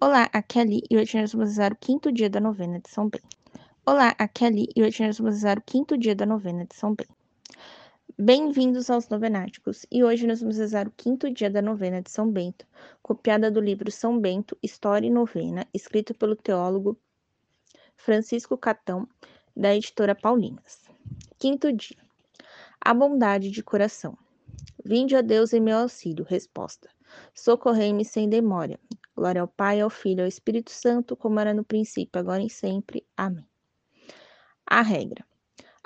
Olá, aqui é a Li e hoje nós vamos rezar o quinto dia da novena de São Bento. Olá, aqui é a Li e hoje nós vamos rezar o quinto dia da novena de São Bento. Bem-vindos aos novenáticos e hoje nós vamos rezar o quinto dia da novena de São Bento, copiada do livro São Bento, História e Novena, escrito pelo teólogo Francisco Catão, da editora Paulinas. Quinto dia. A bondade de coração. Vinde a Deus em meu auxílio. Resposta. Socorrei-me sem demora. Glória ao Pai, ao Filho e ao Espírito Santo, como era no princípio, agora e sempre. Amém. A regra.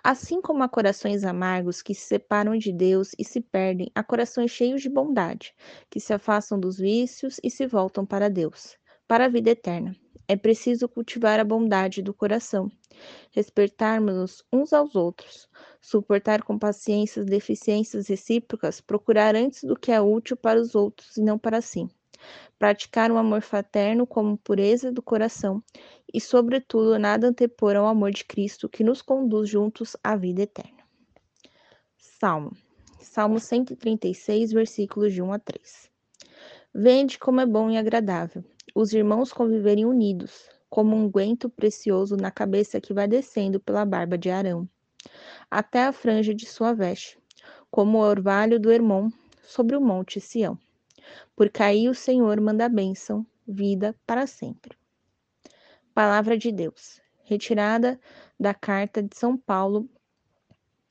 Assim como há corações amargos que se separam de Deus e se perdem, há corações cheios de bondade, que se afastam dos vícios e se voltam para Deus, para a vida eterna. É preciso cultivar a bondade do coração, respeitarmos uns aos outros, suportar com paciência as deficiências recíprocas, procurar antes do que é útil para os outros e não para si praticar um amor fraterno como pureza do coração e, sobretudo, nada antepor ao amor de Cristo que nos conduz juntos à vida eterna. Salmo. Salmo 136, versículos de 1 a 3. Vende como é bom e agradável os irmãos conviverem unidos, como um guento precioso na cabeça que vai descendo pela barba de Arão, até a franja de sua veste, como o orvalho do Hermon sobre o monte Sião. Porque aí o Senhor manda bênção, vida para sempre. Palavra de Deus, retirada da carta de São Paulo,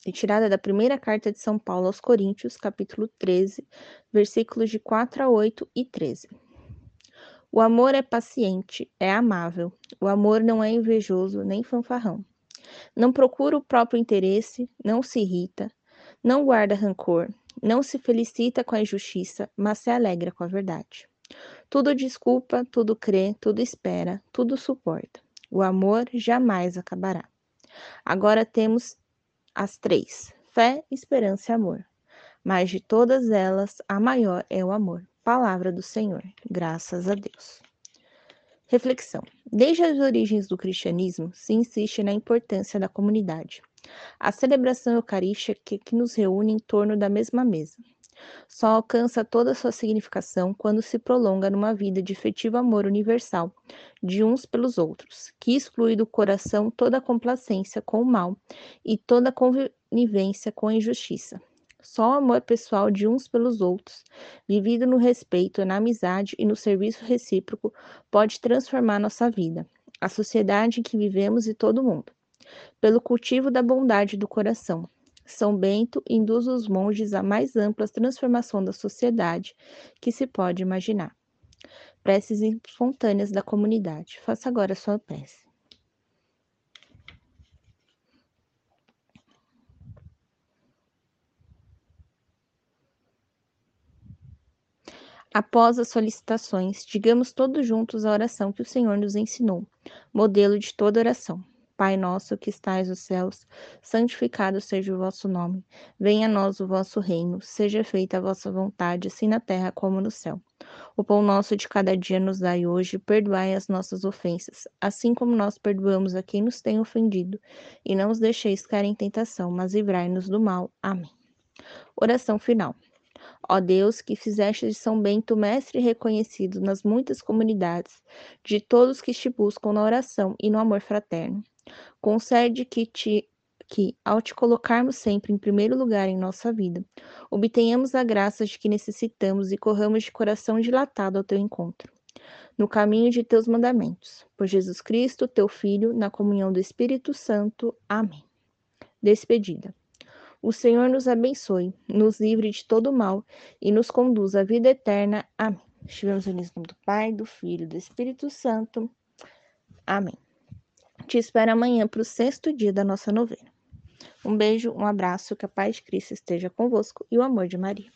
retirada da primeira carta de São Paulo aos Coríntios, capítulo 13, versículos de 4 a 8 e 13. O amor é paciente, é amável. O amor não é invejoso nem fanfarrão. Não procura o próprio interesse, não se irrita, não guarda rancor, não se felicita com a injustiça, mas se alegra com a verdade. Tudo desculpa, tudo crê, tudo espera, tudo suporta. O amor jamais acabará. Agora temos as três: fé, esperança e amor. Mas de todas elas, a maior é o amor. Palavra do Senhor. Graças a Deus. Reflexão: Desde as origens do cristianismo, se insiste na importância da comunidade. A celebração eucarística que nos reúne em torno da mesma mesa. Só alcança toda a sua significação quando se prolonga numa vida de efetivo amor universal de uns pelos outros, que exclui do coração toda complacência com o mal e toda conivência com a injustiça. Só o amor pessoal de uns pelos outros, vivido no respeito, na amizade e no serviço recíproco, pode transformar nossa vida, a sociedade em que vivemos e todo mundo pelo cultivo da bondade do coração. São Bento induz os monges à mais ampla transformação da sociedade que se pode imaginar. Preces espontâneas da comunidade. Faça agora a sua prece. Após as solicitações, digamos todos juntos a oração que o Senhor nos ensinou, modelo de toda oração. Pai nosso que estais nos céus, santificado seja o vosso nome. Venha a nós o vosso reino, seja feita a vossa vontade, assim na terra como no céu. O pão nosso de cada dia nos dai hoje, perdoai as nossas ofensas, assim como nós perdoamos a quem nos tem ofendido, e não os deixeis cair em tentação, mas livrai-nos do mal. Amém. Oração final. Ó Deus, que fizeste de São Bento mestre reconhecido nas muitas comunidades, de todos que te buscam na oração e no amor fraterno. Concede que te que, ao te colocarmos sempre em primeiro lugar em nossa vida, obtenhamos a graça de que necessitamos e corramos de coração dilatado ao teu encontro. No caminho de teus mandamentos. Por Jesus Cristo, teu Filho, na comunhão do Espírito Santo. Amém. Despedida. O Senhor nos abençoe, nos livre de todo mal e nos conduza à vida eterna. Amém. Estivemos unidos no nome do Pai, do Filho e do Espírito Santo. Amém. Te espero amanhã para o sexto dia da nossa novena. Um beijo, um abraço, que a paz de Cristo esteja convosco e o amor de Maria.